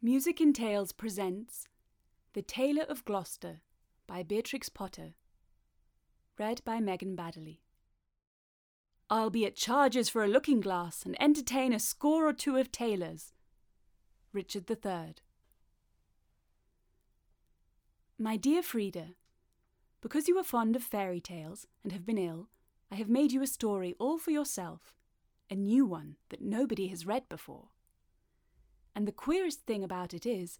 Music in Tales presents The Tailor of Gloucester by Beatrix Potter. Read by Megan Baddeley. I'll be at charges for a looking glass and entertain a score or two of tailors. Richard III. My dear Freda, because you are fond of fairy tales and have been ill, I have made you a story all for yourself, a new one that nobody has read before. And the queerest thing about it is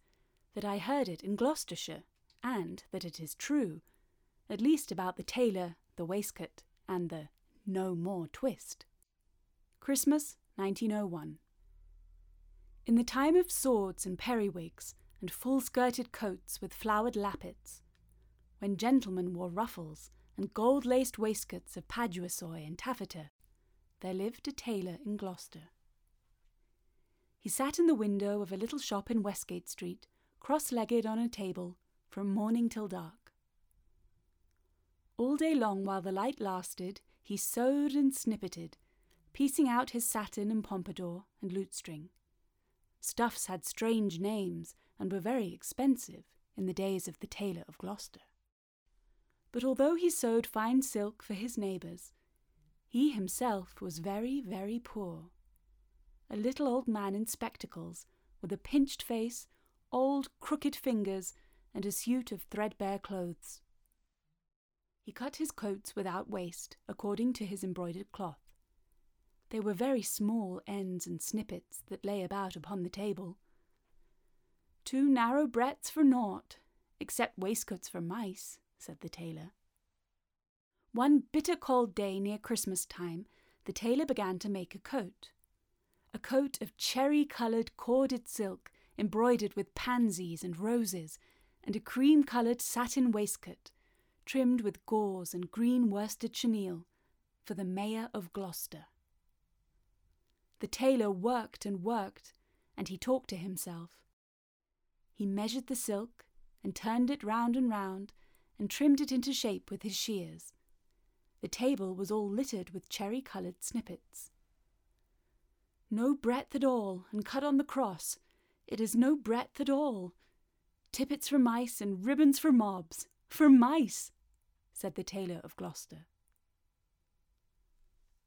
that I heard it in Gloucestershire, and that it is true, at least about the tailor, the waistcoat, and the no more twist. Christmas 1901. In the time of swords and periwigs and full skirted coats with flowered lappets, when gentlemen wore ruffles and gold laced waistcoats of paduasoy and taffeta, there lived a tailor in Gloucester. He sat in the window of a little shop in Westgate Street, cross legged on a table, from morning till dark. All day long, while the light lasted, he sewed and snippeted, piecing out his satin and pompadour and lutestring. Stuffs had strange names and were very expensive in the days of the tailor of Gloucester. But although he sewed fine silk for his neighbours, he himself was very, very poor a little old man in spectacles, with a pinched face, old crooked fingers, and a suit of threadbare clothes. He cut his coats without waste, according to his embroidered cloth. They were very small ends and snippets that lay about upon the table. Too narrow breadths for naught, except waistcoats for mice, said the tailor. One bitter cold day near Christmas time, the tailor began to make a coat a coat of cherry coloured corded silk embroidered with pansies and roses, and a cream coloured satin waistcoat, trimmed with gauze and green worsted chenille, for the Mayor of Gloucester. The tailor worked and worked, and he talked to himself. He measured the silk, and turned it round and round, and trimmed it into shape with his shears. The table was all littered with cherry coloured snippets. No breadth at all, and cut on the cross. It is no breadth at all. Tippets for mice and ribbons for mobs. For mice, said the tailor of Gloucester.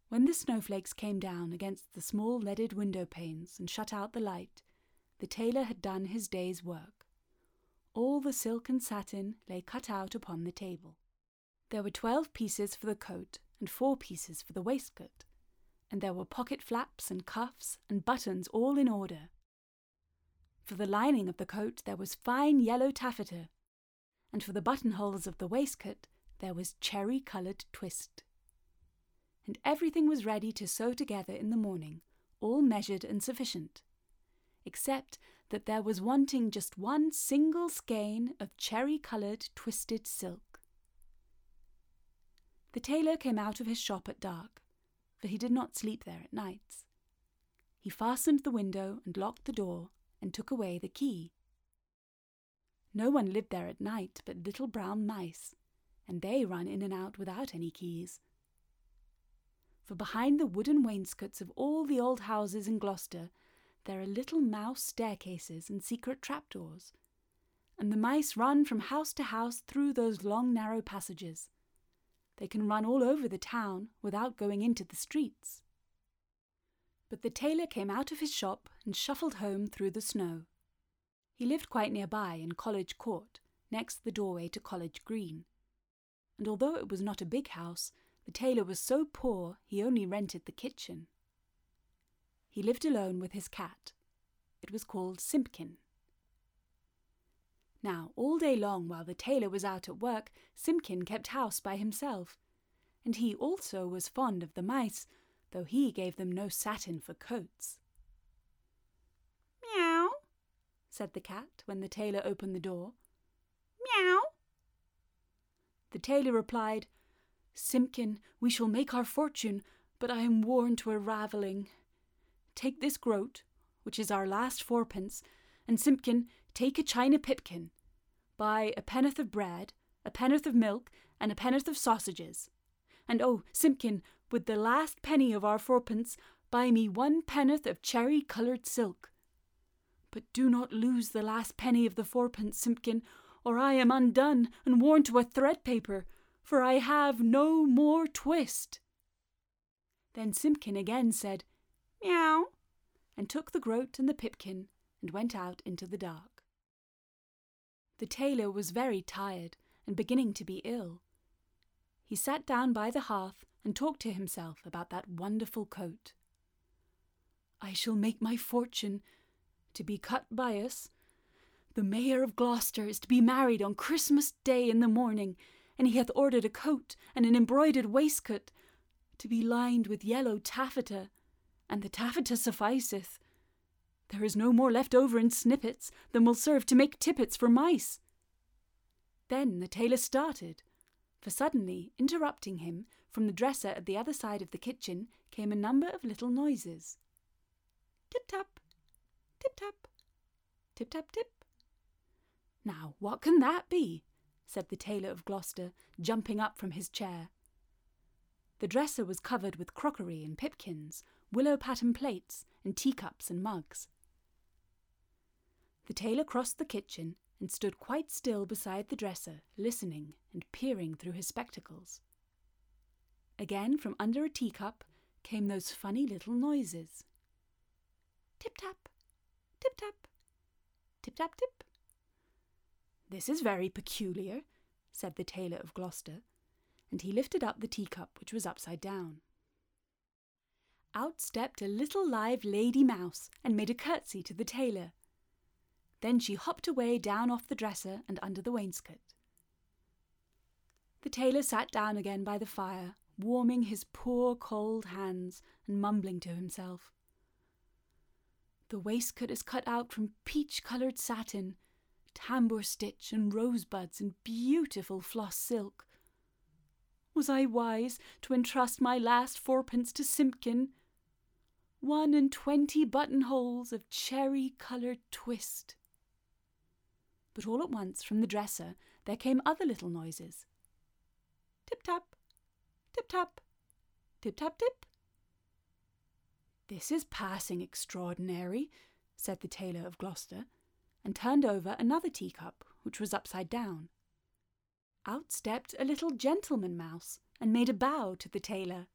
When the snowflakes came down against the small leaded window panes and shut out the light, the tailor had done his day's work. All the silk and satin lay cut out upon the table. There were twelve pieces for the coat and four pieces for the waistcoat and there were pocket flaps and cuffs and buttons all in order. For the lining of the coat there was fine yellow taffeta, and for the buttonholes of the waistcoat there was cherry coloured twist. And everything was ready to sew together in the morning, all measured and sufficient, except that there was wanting just one single skein of cherry coloured twisted silk. The tailor came out of his shop at dark, for he did not sleep there at nights. He fastened the window and locked the door and took away the key. No one lived there at night but little brown mice, and they run in and out without any keys. For behind the wooden wainscots of all the old houses in Gloucester there are little mouse staircases and secret trapdoors, and the mice run from house to house through those long narrow passages. They can run all over the town without going into the streets. But the tailor came out of his shop and shuffled home through the snow. He lived quite near by in College Court, next the doorway to College Green. And although it was not a big house, the tailor was so poor he only rented the kitchen. He lived alone with his cat. It was called Simpkin. Now, all day long while the tailor was out at work, Simpkin kept house by himself, and he also was fond of the mice, though he gave them no satin for coats. Meow, said the cat when the tailor opened the door. Meow. The tailor replied, Simpkin, we shall make our fortune, but I am worn to a ravelling. Take this groat, which is our last fourpence, and Simpkin, take a china pipkin. Buy a pennyworth of bread, a pennyworth of milk, and a pennyworth of sausages. And oh, Simpkin, with the last penny of our fourpence, buy me one pennyworth of cherry coloured silk. But do not lose the last penny of the fourpence, Simpkin, or I am undone and worn to a thread paper, for I have no more twist. Then Simpkin again said, Meow, and took the groat and the pipkin and went out into the dark. The tailor was very tired and beginning to be ill. He sat down by the hearth and talked to himself about that wonderful coat. I shall make my fortune to be cut bias. The Mayor of Gloucester is to be married on Christmas Day in the morning, and he hath ordered a coat and an embroidered waistcoat to be lined with yellow taffeta, and the taffeta sufficeth. There is no more left over in snippets than will serve to make tippets for mice. Then the tailor started, for suddenly, interrupting him, from the dresser at the other side of the kitchen came a number of little noises. Tip tap, tip tap, tip tap tip. Now, what can that be? said the tailor of Gloucester, jumping up from his chair. The dresser was covered with crockery and pipkins, willow pattern plates, and teacups and mugs. The tailor crossed the kitchen and stood quite still beside the dresser, listening and peering through his spectacles. Again, from under a teacup, came those funny little noises. Tip tap, tip tap, tip tap tip. This is very peculiar, said the tailor of Gloucester, and he lifted up the teacup which was upside down. Out stepped a little live lady mouse and made a curtsy to the tailor. Then she hopped away down off the dresser and under the wainscot. The tailor sat down again by the fire, warming his poor cold hands and mumbling to himself. The waistcoat is cut out from peach coloured satin, tambour stitch and rosebuds and beautiful floss silk. Was I wise to entrust my last fourpence to Simpkin? One and twenty buttonholes of cherry coloured twist. But all at once from the dresser there came other little noises. Tip tap, tip tap, tip tap tip. This is passing extraordinary, said the tailor of Gloucester, and turned over another teacup, which was upside down. Out stepped a little gentleman mouse and made a bow to the tailor.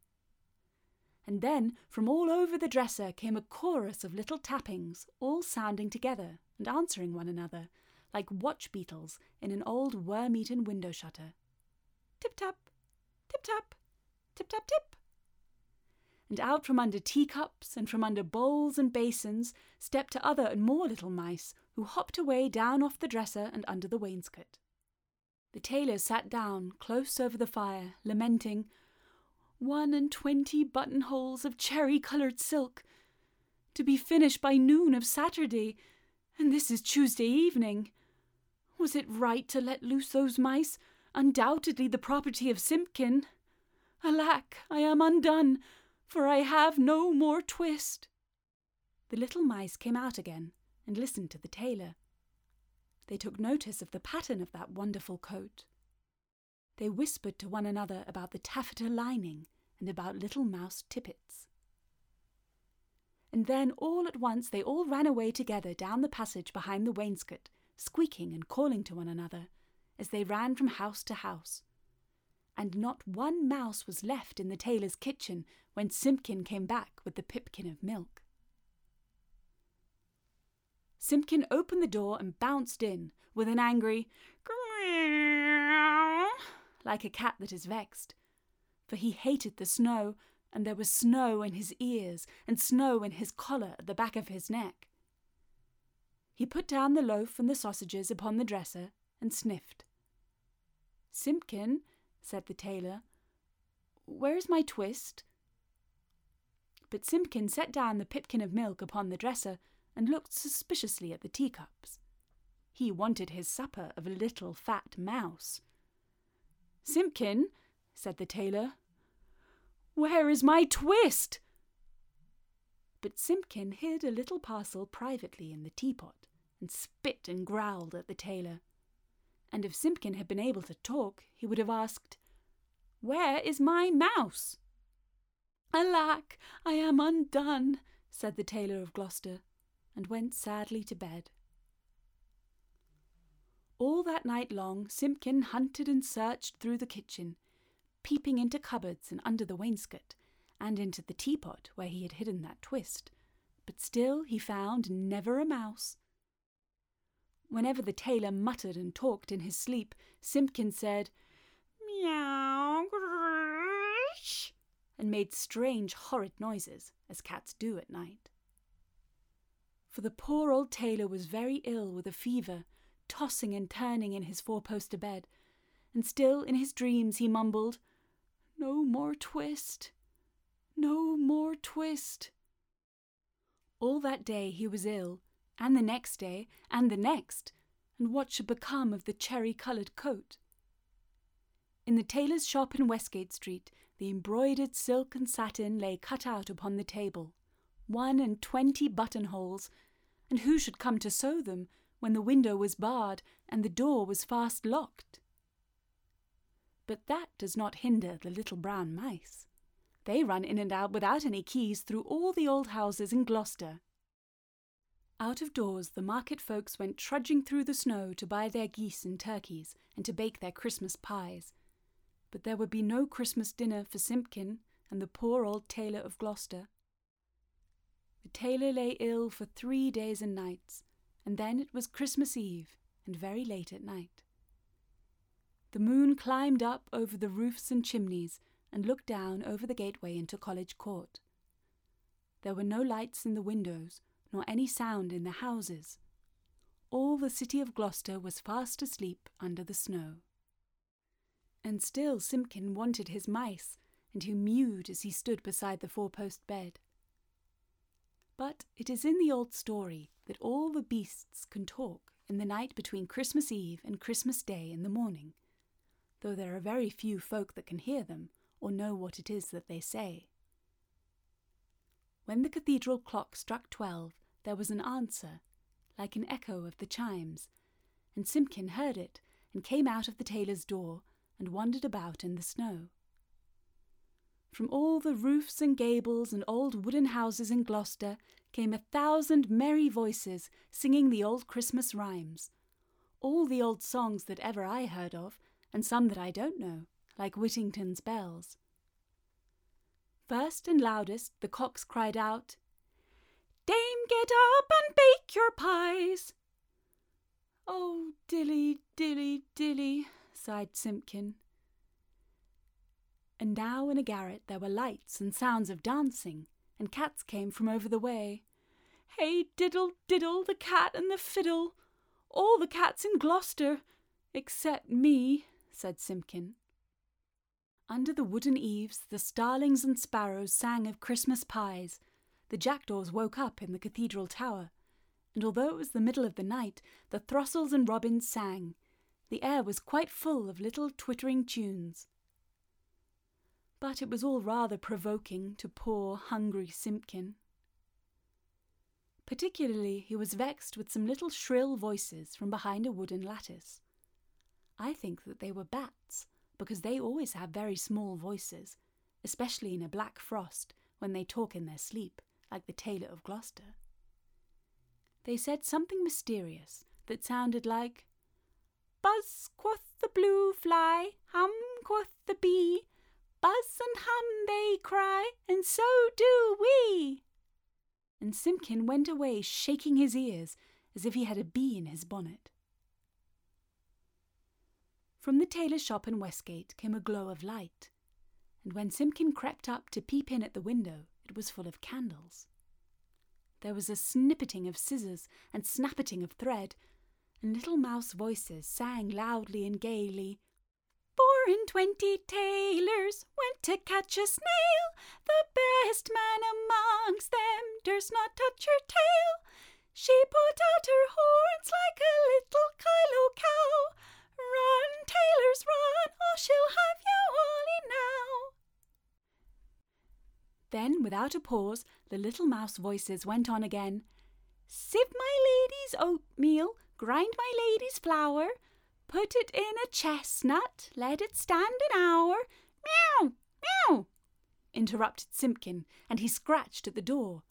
And then from all over the dresser came a chorus of little tappings, all sounding together and answering one another, like watch beetles in an old worm-eaten window shutter. Tip tap, tip tap, tip tap tip and out from under teacups and from under bowls and basins stepped other and more little mice, who hopped away down off the dresser and under the wainscot. The tailor sat down close over the fire, lamenting, One and twenty buttonholes of cherry coloured silk, to be finished by noon of Saturday, and this is Tuesday evening. Was it right to let loose those mice, undoubtedly the property of Simpkin? Alack, I am undone, for I have no more twist. The little mice came out again and listened to the tailor. They took notice of the pattern of that wonderful coat. They whispered to one another about the taffeta lining and about little mouse tippets. And then all at once they all ran away together down the passage behind the wainscot, squeaking and calling to one another, as they ran from house to house, and not one mouse was left in the tailor's kitchen when Simpkin came back with the pipkin of milk. Simpkin opened the door and bounced in with an angry like a cat that is vexed, for he hated the snow, and there was snow in his ears and snow in his collar at the back of his neck. He put down the loaf and the sausages upon the dresser and sniffed. Simpkin, said the tailor. Where is my twist? But Simpkin set down the pipkin of milk upon the dresser and looked suspiciously at the teacups. He wanted his supper of a little fat mouse. Simpkin, said the tailor, where is my twist? But Simpkin hid a little parcel privately in the teapot and spit and growled at the tailor and if Simpkin had been able to talk, he would have asked, Where is my mouse? Alack, I am undone, said the tailor of Gloucester, and went sadly to bed. All that night long, Simpkin hunted and searched through the kitchen, peeping into cupboards and under the wainscot, and into the teapot where he had hidden that twist, but still he found never a mouse. Whenever the tailor muttered and talked in his sleep, Simpkin said, Meow, and made strange, horrid noises, as cats do at night. For the poor old tailor was very ill with a fever, tossing and turning in his four poster bed, and still in his dreams he mumbled, No more twist, no more twist. All that day he was ill, and the next day, and the next, and what should become of the cherry coloured coat? In the tailor's shop in Westgate Street, the embroidered silk and satin lay cut out upon the table, one and twenty buttonholes, and who should come to sew them when the window was barred and the door was fast locked? But that does not hinder the little brown mice. They run in and out without any keys through all the old houses in Gloucester. Out of doors, the market folks went trudging through the snow to buy their geese and turkeys and to bake their Christmas pies. But there would be no Christmas dinner for Simpkin and the poor old tailor of Gloucester. The tailor lay ill for three days and nights, and then it was Christmas Eve and very late at night. The moon climbed up over the roofs and chimneys and looked down over the gateway into College Court. There were no lights in the windows, nor any sound in the houses. All the city of Gloucester was fast asleep under the snow. And still Simpkin wanted his mice, and he mewed as he stood beside the four post bed. But it is in the old story that all the beasts can talk in the night between Christmas Eve and Christmas Day in the morning, though there are very few folk that can hear them or know what it is that they say. When the cathedral clock struck twelve, there was an answer, like an echo of the chimes, and Simpkin heard it and came out of the tailor's door and wandered about in the snow. From all the roofs and gables and old wooden houses in Gloucester came a thousand merry voices singing the old Christmas rhymes, all the old songs that ever I heard of, and some that I don't know, like Whittington's bells. First and loudest the cocks cried out, Dame, get up and bake your pies. Oh, dilly, dilly, dilly, sighed Simpkin. And now in a garret there were lights and sounds of dancing, and cats came from over the way. Hey, diddle, diddle, the cat and the fiddle, all the cats in Gloucester, except me, said Simpkin. Under the wooden eaves, the starlings and sparrows sang of Christmas pies. The jackdaws woke up in the cathedral tower, and although it was the middle of the night, the throstles and robins sang. The air was quite full of little twittering tunes. But it was all rather provoking to poor, hungry Simpkin. Particularly, he was vexed with some little shrill voices from behind a wooden lattice. I think that they were bats because they always have very small voices, especially in a black frost when they talk in their sleep, like the tailor of Gloucester. They said something mysterious that sounded like Buzz, quoth the blue fly, hum, quoth the bee, buzz and hum they cry, and so do we. And Simpkin went away shaking his ears as if he had a bee in his bonnet. From the tailor's shop in Westgate came a glow of light, and when Simpkin crept up to peep in at the window, it was full of candles. There was a snippeting of scissors and snappeting of thread, and little mouse voices sang loudly and gaily. Four and twenty tailors went to catch a snail. The best man amongst them durst not touch her tail. She put out her horns like a little Kyloe cow. Tailors, run, or she'll have you all now. Then, without a pause, the little mouse voices went on again. Sieve my lady's oatmeal, grind my lady's flour, put it in a chestnut, let it stand an hour. Meow, meow, interrupted Simpkin, and he scratched at the door.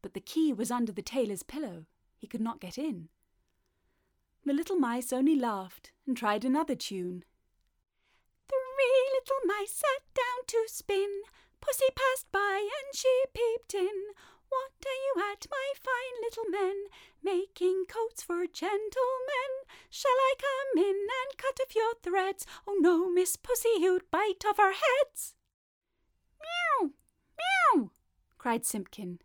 but the key was under the tailor's pillow. He could not get in. The little mice only laughed and tried another tune. Three little mice sat down to spin. Pussy passed by and she peeped in. What are you at, my fine little men? Making coats for gentlemen. Shall I come in and cut off your threads? Oh no, Miss Pussy, you'd bite off our heads. Meow, meow, cried Simpkin.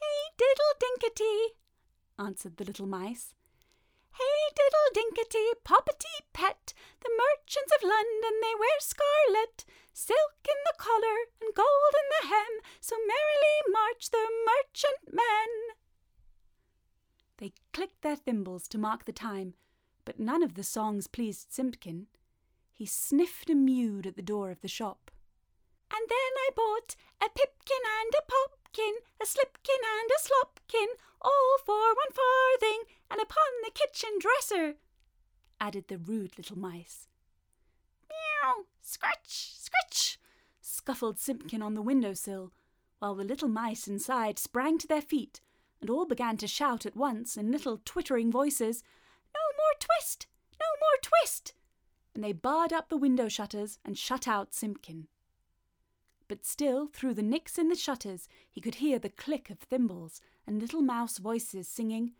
Hey diddle dinkety, answered the little mice. Hey diddle dinkety, poppety pet, the merchants of London they wear scarlet, silk in the collar and gold in the hem, so merrily march the merchant men. They clicked their thimbles to mark the time, but none of the songs pleased Simpkin. He sniffed and mewed at the door of the shop. And then I bought a pipkin and a a slipkin and a slopkin, all for one farthing, and upon the kitchen dresser, added the rude little mice. Meow, scratch, scratch, scuffled Simpkin on the window sill, while the little mice inside sprang to their feet and all began to shout at once in little twittering voices, No more twist! No more twist! And they barred up the window shutters and shut out Simpkin. But still, through the nicks in the shutters, he could hear the click of thimbles and little mouse voices singing,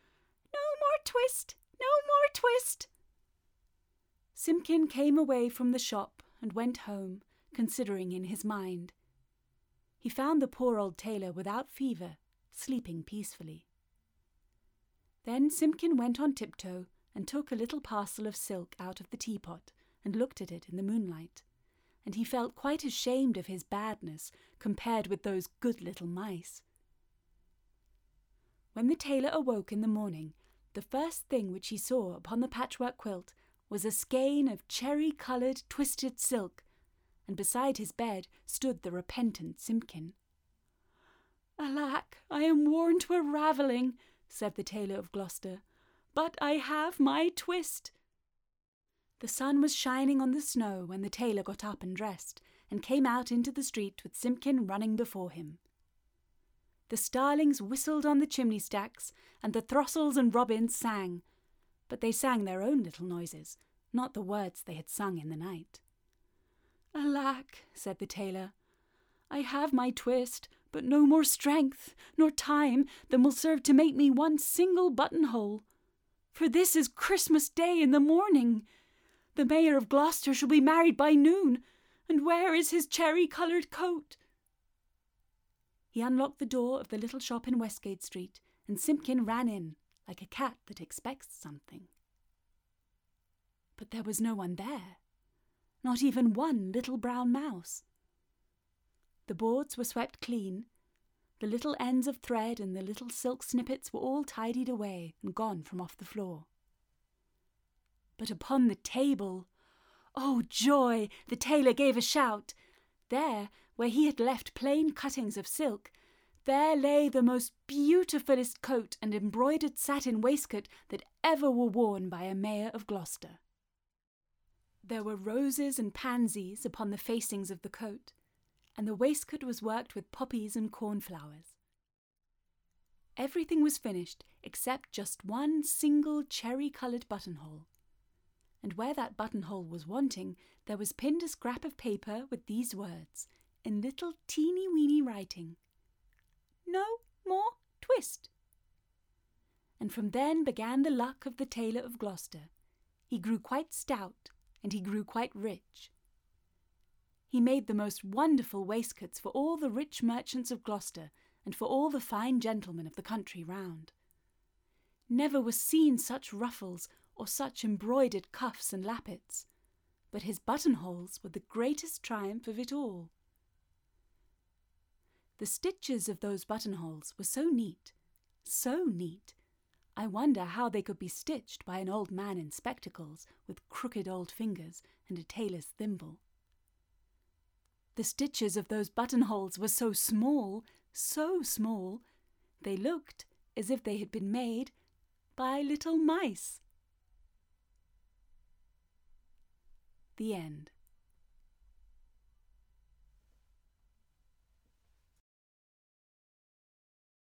No more twist! No more twist! Simpkin came away from the shop and went home, considering in his mind. He found the poor old tailor without fever, sleeping peacefully. Then Simpkin went on tiptoe and took a little parcel of silk out of the teapot and looked at it in the moonlight and he felt quite ashamed of his badness compared with those good little mice. When the tailor awoke in the morning, the first thing which he saw upon the patchwork quilt was a skein of cherry coloured twisted silk, and beside his bed stood the repentant Simpkin. Alack, I am worn to a ravelling, said the tailor of Gloucester, but I have my twist. The sun was shining on the snow when the tailor got up and dressed, and came out into the street with Simpkin running before him. The starlings whistled on the chimney stacks, and the throstles and robins sang, but they sang their own little noises, not the words they had sung in the night. Alack, said the tailor, I have my twist, but no more strength nor time than will serve to make me one single buttonhole. For this is Christmas Day in the morning, the Mayor of Gloucester shall be married by noon, and where is his cherry coloured coat? He unlocked the door of the little shop in Westgate Street, and Simpkin ran in, like a cat that expects something. But there was no one there, not even one little brown mouse. The boards were swept clean, the little ends of thread and the little silk snippets were all tidied away and gone from off the floor. But upon the table, oh joy! The tailor gave a shout. There, where he had left plain cuttings of silk, there lay the most beautifullest coat and embroidered satin waistcoat that ever were worn by a mayor of Gloucester. There were roses and pansies upon the facings of the coat, and the waistcoat was worked with poppies and cornflowers. Everything was finished except just one single cherry coloured buttonhole and where that buttonhole was wanting, there was pinned a scrap of paper with these words, in little teeny weeny writing No more twist. And from then began the luck of the tailor of Gloucester. He grew quite stout, and he grew quite rich. He made the most wonderful waistcoats for all the rich merchants of Gloucester, and for all the fine gentlemen of the country round. Never was seen such ruffles or such embroidered cuffs and lappets, but his buttonholes were the greatest triumph of it all. The stitches of those buttonholes were so neat, so neat, I wonder how they could be stitched by an old man in spectacles with crooked old fingers and a tailor's thimble. The stitches of those buttonholes were so small, so small, they looked as if they had been made by little mice. The end.